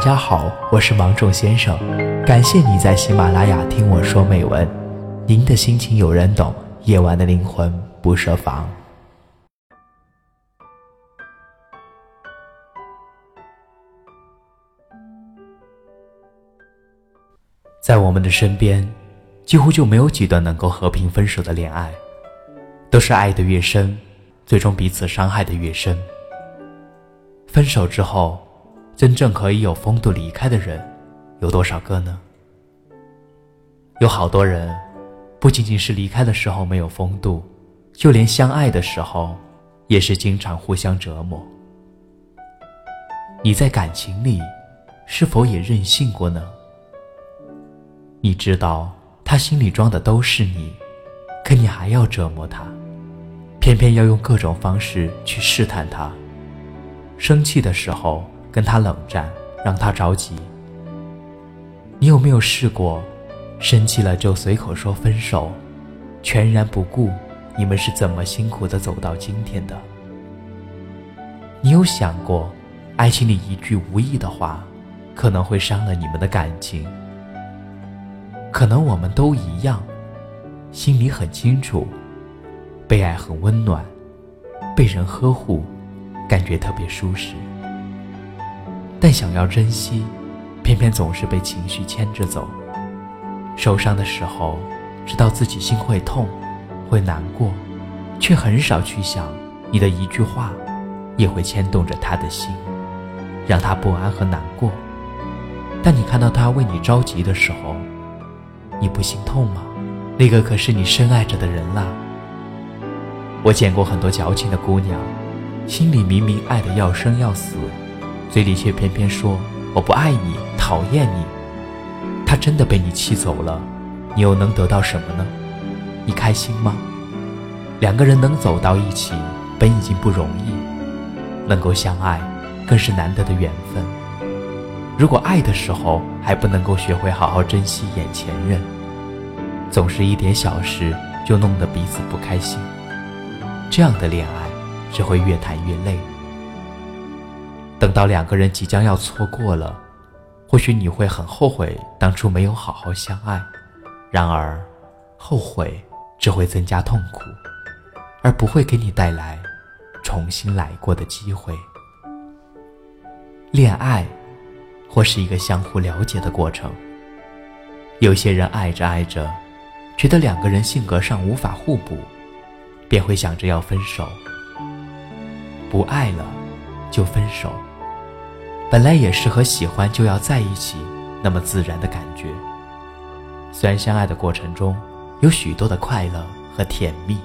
大家好，我是芒种先生，感谢你在喜马拉雅听我说美文。您的心情有人懂，夜晚的灵魂不设防。在我们的身边，几乎就没有几段能够和平分手的恋爱，都是爱的越深，最终彼此伤害的越深。分手之后。真正可以有风度离开的人，有多少个呢？有好多人，不仅仅是离开的时候没有风度，就连相爱的时候，也是经常互相折磨。你在感情里，是否也任性过呢？你知道他心里装的都是你，可你还要折磨他，偏偏要用各种方式去试探他。生气的时候。跟他冷战，让他着急。你有没有试过，生气了就随口说分手，全然不顾你们是怎么辛苦的走到今天的？你有想过，爱情里一句无意的话，可能会伤了你们的感情？可能我们都一样，心里很清楚，被爱很温暖，被人呵护，感觉特别舒适。但想要珍惜，偏偏总是被情绪牵着走。受伤的时候，知道自己心会痛，会难过，却很少去想，你的一句话，也会牵动着他的心，让他不安和难过。但你看到他为你着急的时候，你不心痛吗？那个可是你深爱着的人啦。我见过很多矫情的姑娘，心里明明爱得要生要死。嘴里却偏偏说我不爱你，讨厌你。他真的被你气走了，你又能得到什么呢？你开心吗？两个人能走到一起，本已经不容易，能够相爱，更是难得的缘分。如果爱的时候还不能够学会好好珍惜眼前人，总是一点小事就弄得彼此不开心，这样的恋爱只会越谈越累。等到两个人即将要错过了，或许你会很后悔当初没有好好相爱。然而，后悔只会增加痛苦，而不会给你带来重新来过的机会。恋爱，或是一个相互了解的过程。有些人爱着爱着，觉得两个人性格上无法互补，便会想着要分手。不爱了，就分手。本来也是和喜欢就要在一起那么自然的感觉。虽然相爱的过程中有许多的快乐和甜蜜，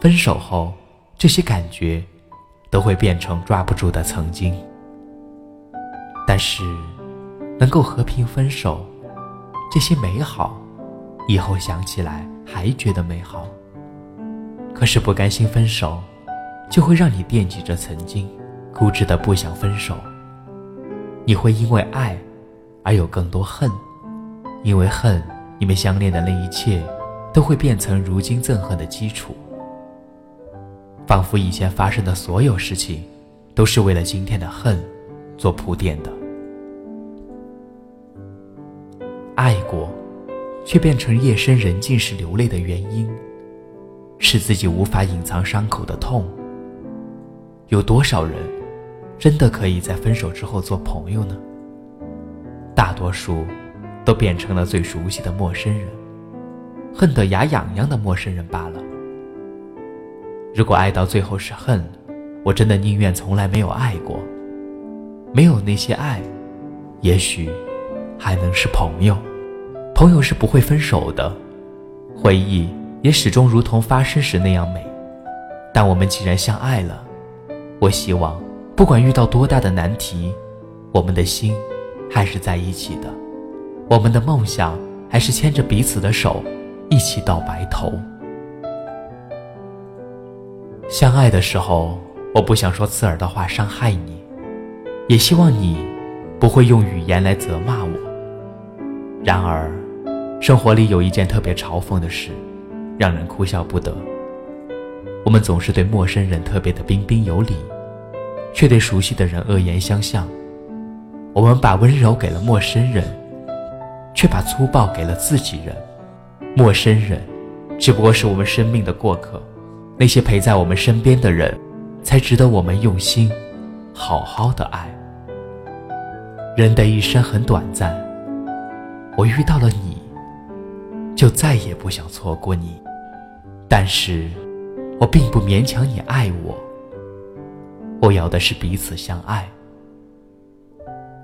分手后这些感觉都会变成抓不住的曾经。但是，能够和平分手，这些美好，以后想起来还觉得美好。可是不甘心分手，就会让你惦记着曾经，固执的不想分手。你会因为爱而有更多恨，因为恨，你们相恋的那一切都会变成如今憎恨的基础，仿佛以前发生的所有事情都是为了今天的恨做铺垫的。爱过，却变成夜深人静时流泪的原因，是自己无法隐藏伤口的痛。有多少人？真的可以在分手之后做朋友呢？大多数都变成了最熟悉的陌生人，恨得牙痒痒的陌生人罢了。如果爱到最后是恨，我真的宁愿从来没有爱过。没有那些爱，也许还能是朋友。朋友是不会分手的，回忆也始终如同发生时那样美。但我们既然相爱了，我希望。不管遇到多大的难题，我们的心还是在一起的，我们的梦想还是牵着彼此的手，一起到白头。相爱的时候，我不想说刺耳的话伤害你，也希望你不会用语言来责骂我。然而，生活里有一件特别嘲讽的事，让人哭笑不得。我们总是对陌生人特别的彬彬有礼。却对熟悉的人恶言相向，我们把温柔给了陌生人，却把粗暴给了自己人。陌生人只不过是我们生命的过客，那些陪在我们身边的人，才值得我们用心好好的爱。人的一生很短暂，我遇到了你，就再也不想错过你。但是，我并不勉强你爱我，我要的是彼此相爱。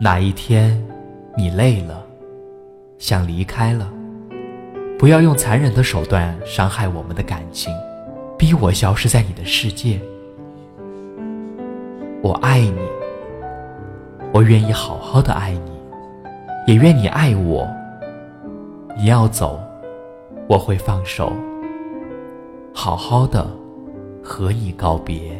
哪一天你累了，想离开了，不要用残忍的手段伤害我们的感情，逼我消失在你的世界。我爱你。我愿意好好的爱你，也愿你爱我。你要走，我会放手，好好的和你告别。